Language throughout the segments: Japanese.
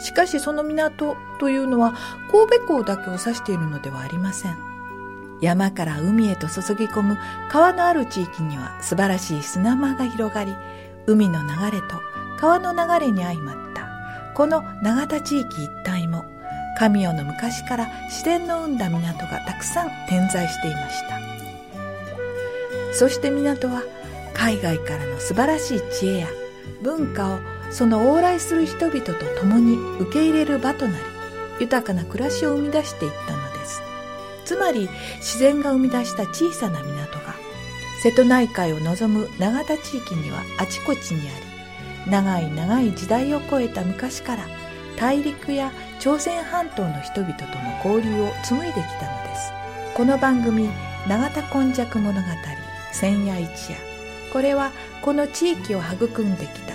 しかしその港というのは神戸港だけを指しているのではありません。山から海へと注ぎ込む川のある地域には素晴らしい砂間が広がり海の流れと川の流れに相まった。この永田地域一帯も神代の昔から自然の生んだ港がたくさん点在していました。そして港は海外からの素晴らしい知恵や文化をその往来する人々と共に受け入れる場となり豊かな暮らしを生み出していったのです。つまり自然が生み出した小さな港が瀬戸内海を望む永田地域にはあちこちにあり長い長い時代を超えた昔から大陸や朝鮮半島の人々との交流を紡いできたのです。この番組「永田今昔物語千夜一夜」これはこの地域を育んできた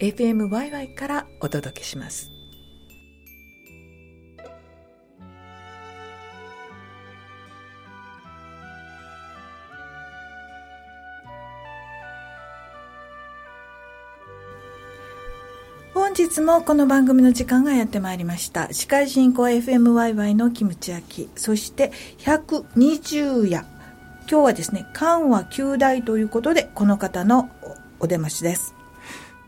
FMYY からお届けします。本日もこの番組の時間がやってまいりました。司会進行 FMYY のキムチ焼きそして120夜今日はですね緩和9代ということでこの方のお出ましです。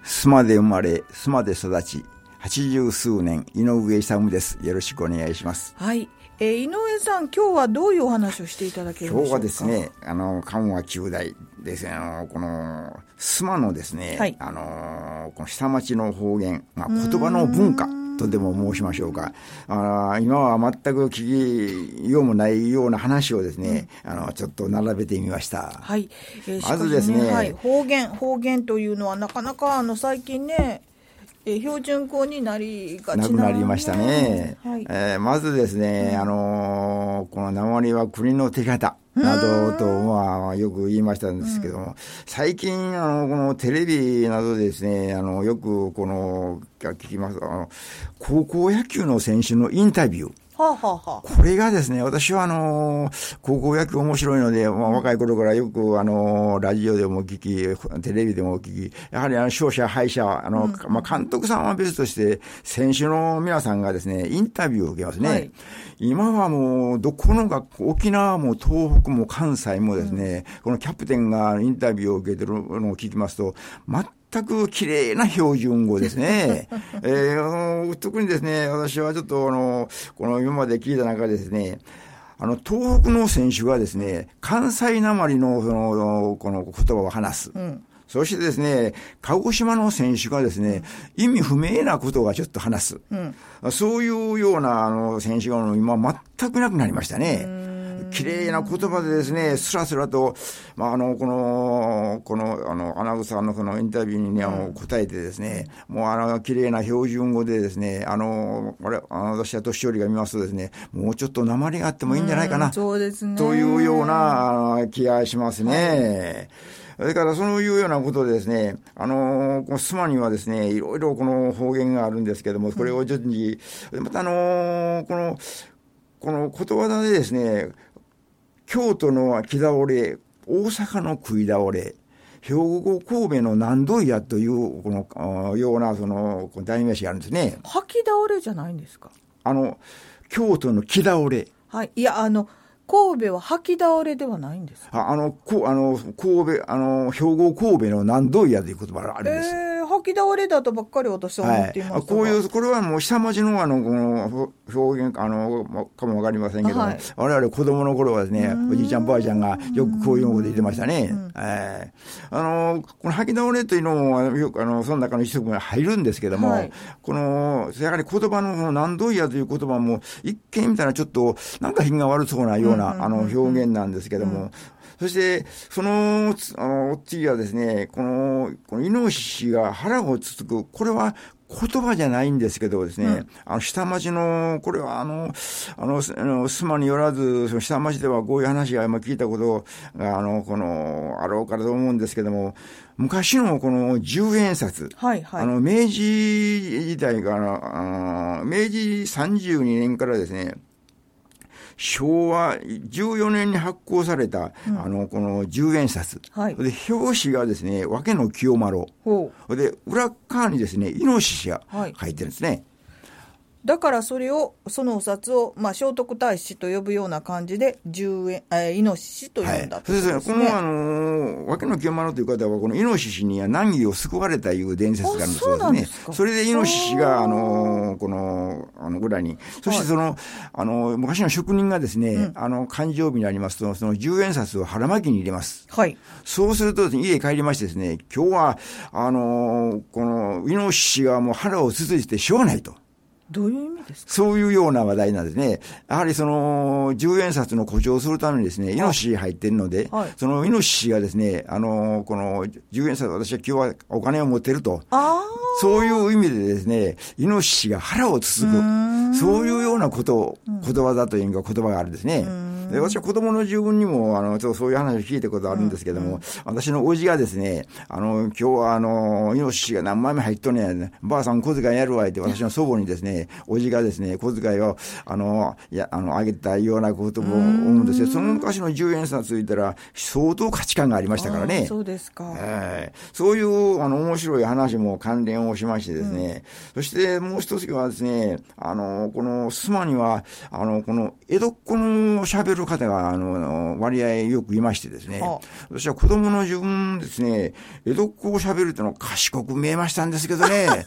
須磨で生まれ、須磨で育ち、八十数年、井上勇です。よろしくお願いします。はい。えー、井上さん、今日はどういうお話をしていただけるんでしょうか？今日はですね、あの、緩和九代ですね、あの、この、須磨のですね、はい、あの、この下町の方言、まあ、言葉の文化。とでも申しましょうか。あ今は全く聞きようもないような話をですね、うん、あの、ちょっと並べてみました。はい。えー、まずですね、はい、方言、方言というのはなかなかあの最近ね、えー、標準語になりがちな、くなりましたね。はい、えー、まずですね、うん、あのー、この鉛は国の手形。などと、まあ、よく言いましたんですけども、うん、最近、あの、このテレビなどでですね、あの、よく、この、聞きます、あの、高校野球の選手のインタビュー。はあはあ、これがですね、私はあの、高校野球面白いので、まあ、若い頃からよくあの、ラジオでも聞き、テレビでも聞き、やはりあの、勝者、敗者、あの、うん、まあ、監督さんは別として、選手の皆さんがですね、インタビューを受けますね。はい、今はもう、どこの学校、沖縄も東北も関西もですね、うん、このキャプテンがインタビューを受けてるのを聞きますと、全く綺麗な標準語ですね。えー、特にですね、私はちょっとあの、この今まで聞いた中でですね、あの、東北の選手がですね、関西なまりの、その、この言葉を話す。うんそしてですね、鹿児島の選手がですね、意味不明なことがちょっと話す。うん、そういうようなあの選手が今全くなくなりましたね。綺麗な言葉でですね、すらすらと、まあ、あの、この、この、あの、アナウンサーのこのインタビューに、ね、あの答えてですね、もうあの、綺麗な標準語でですね、あの、これ、あの私は年寄りが見ますとですね、もうちょっと鉛があってもいいんじゃないかな、そうですね。というような気がしますね。それからそういうようなことでですね、あのこの須磨にはですね、いろいろこの方言があるんですけども、これを順次、またあのこの、このことわざでですね、京都の木倒れ、大阪の食い倒れ、兵庫神戸の南土屋という、この、ような、その、代名詞があるんですね。吐き倒れじゃないんですか？あの、京都の木倒れ。はい。いや、あの、神戸は吐き倒れではないんですああの、こあの、神戸、あの、兵庫神戸の南土屋という言葉があるんです。えき倒れだとばっかり私は思っています、はい、こういう、これはもう下町のあの、この表現、あの、かもわかりませんけども、はい、我々子供の頃はですね、おじいちゃんばあちゃんがよくこういうこと言ってましたね。えー、あの、この吐き倒れというのも、よくあの、その中の一部が入るんですけども、はい、この、やはり言葉の何度やという言葉も、一見見たらちょっと、なんか品が悪そうなような、あの、表現なんですけども、そして、その、あの、次はですね、この、このイノシシが腹をつつく、これは言葉じゃないんですけどですね、うん、あの、下町の、これはあの、あの、あの須磨によらず、その下町ではこういう話が今聞いたことが、あの、この、あろうからと思うんですけども、昔のこの10円札、はいはい、あの、明治時代から、あ明治32年からですね、昭和14年に発行された、うん、あの、この10円札。はい。で、表紙がですね、わけの清丸。で、裏側にですね、イノシシが書いてるんですね。はいだからそれを、そのお札を、まあ、聖徳太子と呼ぶような感じで、十円、えー、イノシシと呼んだ、ね、そうですね。この、あのー、わけの清丸という方は、このイノシシには難儀を救われたいう伝説があるんですよね。それでイノシシが、あのー、この、あの、ぐらいに、そしてその、はい、あの、昔の職人がですね、うん、あの、誕生日になりますと、その十円札を腹巻きに入れます。はい。そうすると、ね、家帰りましてですね、今日は、あのー、この、イノシシがもう腹をつついてしょうがないと。どういう意味ですか？そういうような話題なんですね。やはりその、10円札の誇張するためにですね、イノシシ入ってるので、はい、そのイノシシがですね、あの、この10円札、私は今日はお金を持ってると。そういう意味でですね、イノシシが腹をつつく。そういうようなこと、言葉だというか言葉があるんですね。で私は子供の自分にも、あの、ちょっとそういう話を聞いたことあるんですけども、うんうん、私の叔父がですね、あの、今日はあの、イノシシが何枚目入っとんねや、ね、ばあさん小遣いやるわって私の祖母にですね、叔父がですね、小遣いを、あの、いや、あの、あげたようなことも思うんですよ。その昔の10円札ついたら、相当価値観がありましたからね。そうですか。えー、そういう、あの、面白い話も関連をしましてですね、うん、そしてもう一つはですね、あの、この、須磨には、あの、この、江戸っ子の喋る方が、あの、割合よくいましてですね、私は子供の自分ですね、江戸っ子を喋るってのは賢く見えましたんですけどね。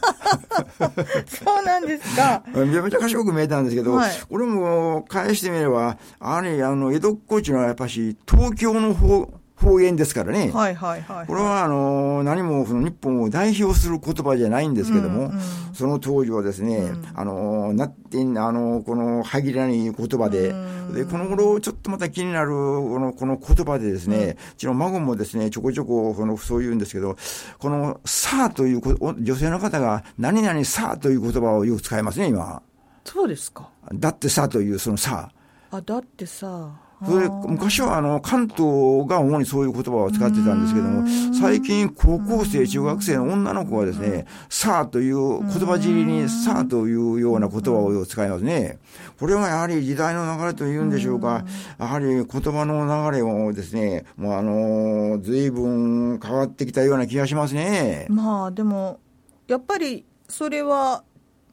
そうなんですか。めちゃめちゃ賢く見えたんですけど、はい、これも返してみれば、あれ、あの、江戸っ子っていうのはやっぱし、東京の方、方言ですからね。はいはいはい、はい、これはあの何もその日本を代表する言葉じゃないんですけども、うんうん、その当時はですね、うん、あのなってあのこの歯切れない言葉で、うん、でこの頃ちょっとまた気になるこのこの言葉でですね、うん、うちの孫もですねちょこちょここのそう言うんですけど、このさあという女性の方が何々さあという言葉をよく使いますね今。そうですか。だってさというそのさあ。あだってさ。それ昔はあの関東が主にそういう言葉を使ってたんですけども、最近高校生、中学生の女の子はですね、さあという言葉尻にさあというような言葉を使いますね。これはやはり時代の流れというんでしょうか、やはり言葉の流れもですね、もうあの、随分変わってきたような気がしますね。まあでも、やっぱりそれは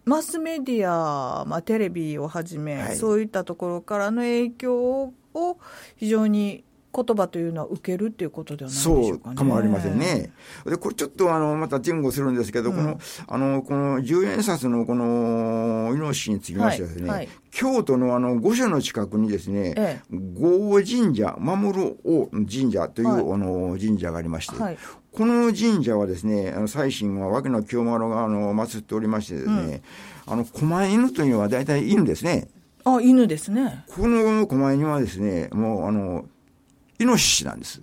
マスメディア、まあ、テレビをはじめ、はい、そういったところからの影響を非常に言葉というのは受けるっていうことではないでしょうか、ね、そうかもありませんね。で、これちょっとあの、また前後するんですけど、うん、この、あの、この10円札のこの、イノシシにつきましてはですね、はいはい、京都のあの、御所の近くにですね、ええ、神社、守る王神社という、はい、あの、神社がありまして、この神社はですね、あの、最新は訳の清丸があの、祀っておりましてですね、うん、あの、狛犬というのは大体犬ですね。あ、犬ですね。この狛犬はですね、もうあの、イノシシなんです。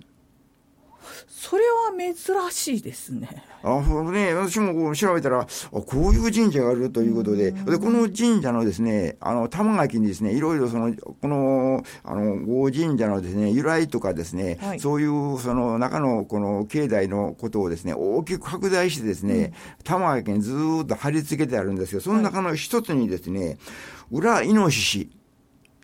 それは珍しいですね。あね、私もこう調べたら、あこういう神社があるということで、で、この神社のですね、あの、玉垣にですね、いろいろその、この、あの、大神社のですね、由来とかですね、はい、そういう、その中のこの境内のことをですね、大きく拡大してですね、うん、玉垣にずっと貼り付けてあるんですけど、その中の一つにですね、はい裏イノシシ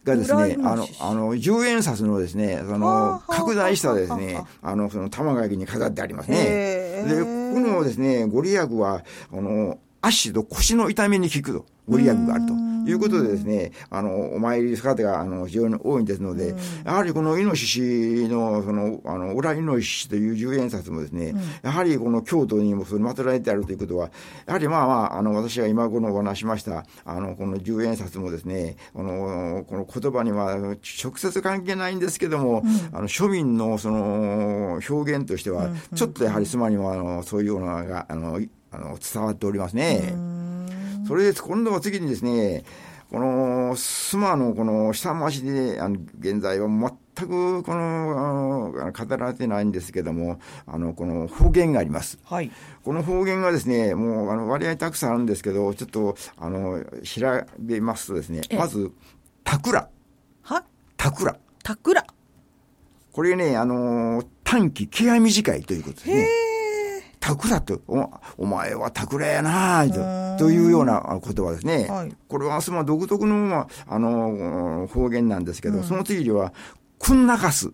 がですね、あの、あの、10円札のですね、その、拡大したですね、あの、その、玉垣に飾ってありますね。で、このですね、ご利益は、あの、足と腰の痛みに効くと、ご利益があると。いうことでですね、あの、お参りする方が、あの、非常に多いんですので、やはりこのイノシシの、その、あの、裏イノシシという十円札もですね、やはりこの京都にもそれ祀られてあるということは、やはりまあまあ、あの、私が今このお話しました、あの、この十円札もですね、この、この言葉には直接関係ないんですけども、あの、庶民のその、表現としては、ちょっとやはり妻にも、あの、そういうようなのが、あの、あの伝わっておりますね。それで、今度は次にですね、この須磨のこの下町で、あの現在は全くこのあの語られてないんですけども、あのこの方言があります。はい、この方言がですね、もうあの割合たくさんあるんですけど、ちょっとあの調べますとですね、まず、たくら。は？たくら。たくら。これね、あの短期、気合短いということですね。タクラと、おお前はタクラやなとというような言葉ですね。はい、これはその独特の、まあ、あの、方言なんですけど、うん、その次には、くんなかす。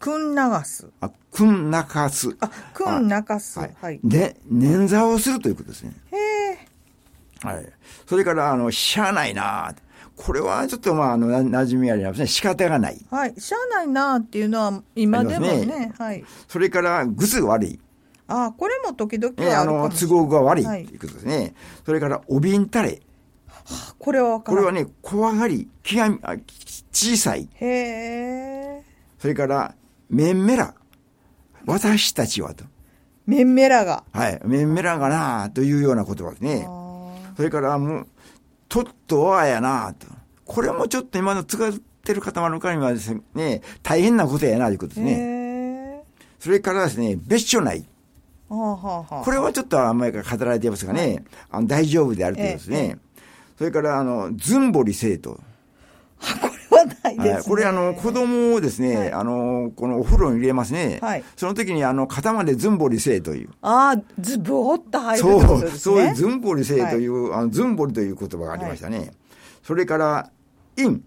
くんながす。あ、くんなかす。あ、くんなかす。はい。で、捻挫をするということですね。へえ。はい。それから、あの、しゃあないなこれはちょっとまあ、あの、馴染みありますね。仕方がない。はい。しゃあないなっていうのは、今でもね。ねはい。それから、ぐす悪い。あこれも時々あるあの、都合が悪いということですね。はい、それから、おびんたれ。はあ、これはこれはね、怖がり、気が小さい。へえ。それから、めんめら。私たちはと。めんめらが。はい。めんめらがなというような言葉ですね。それから、もう、とっとわやなと。これもちょっと今の使ってる方の中にはですね、大変なことやなということですね。それからですね、別所ない。これはちょっとあんまり語られていますがね、はい、あの大丈夫であるというですね。それから、あの、ずんぼり生徒。これはないですね。これ、あの、子供をですね、はい、あの、このお風呂に入れますね。はい、その時に、あの、肩までずんぼりせという。ああ、ずぼっと入るそう、そういうずんぼりせという、あの、ずんぼりという言葉がありましたね。それから、イン。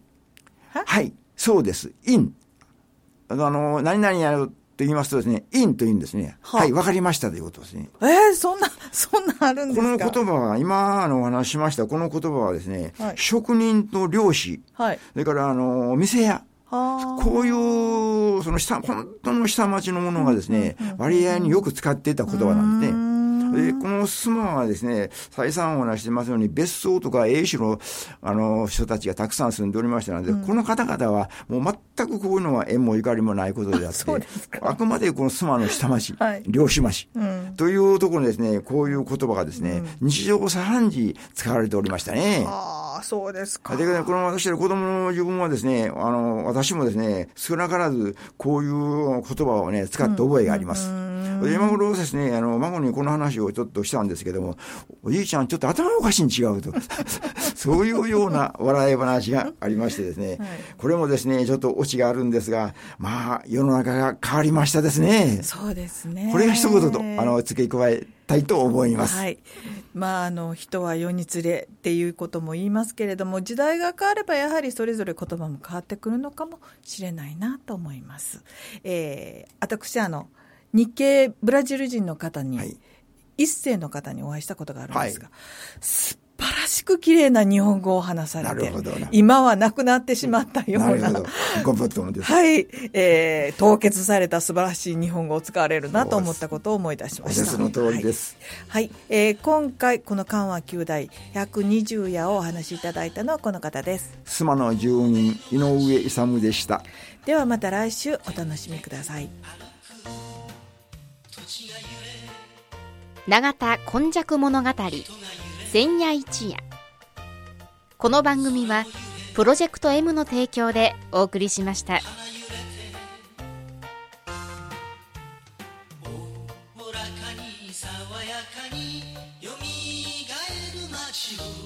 はい、そうです。イン。あの、何々やると言いますとですね、インと言うんですね。は、はい、わかりましたということですね。えー、そんな、そんなあるんですか？この言葉は、今、あの、お話ししました、この言葉はですね、はい、職人と漁師、はい、それから、あの、店屋、こういう、その下、本当の下町のものがですね、割合によく使っていた言葉なんですね。で、この須磨はですね、再三お話してますように、別荘とか英種の、あの、人たちがたくさん住んでおりましたので、うん、この方々は、もう全くこういうのは縁もゆかりもないことであって、あくまでこの須磨の下町、はい、漁師町、うん、というところにですね、こういう言葉がですね、うん、日常茶飯事使われておりましたね。ああ、そうですか。で、この私の子供の自分はですね、あの、私もですね、少なからず、こういう言葉をね、使った覚えがあります。今頃ですね、あの、孫にこの話をちょっとしたんですけども、おじいちゃんちょっと頭おかしいに違うと。そういうような笑い話がありましてですね、はい、これもですね、ちょっとオチがあるんですが、まあ、世の中が変わりましたですね。そうですね。これが一言と、あの、付け加えたいと思います。はい。まあ、あの、人は世につれっていうことも言いますけれども、時代が変わればやはりそれぞれ言葉も変わってくるのかもしれないなと思います。えー、私、あの、日系ブラジル人の方に、はい、一世の方にお会いしたことがあるんですが、はい、素晴らしく綺麗な日本語を話されて、今はなくなってしまったような、なごぶともです。はい、えー、凍結された素晴らしい日本語を使われるなと思ったことを思い出しました。その通りです。はい、はい、えー、今回この緩和九代120夜をお話しいただいたのはこの方です。須磨の住人井上勇でした。ではまた来週お楽しみください。永田今昔物語千夜一夜この番組はプロジェクト M の提供でお送りしました。爽やかによみがえる街を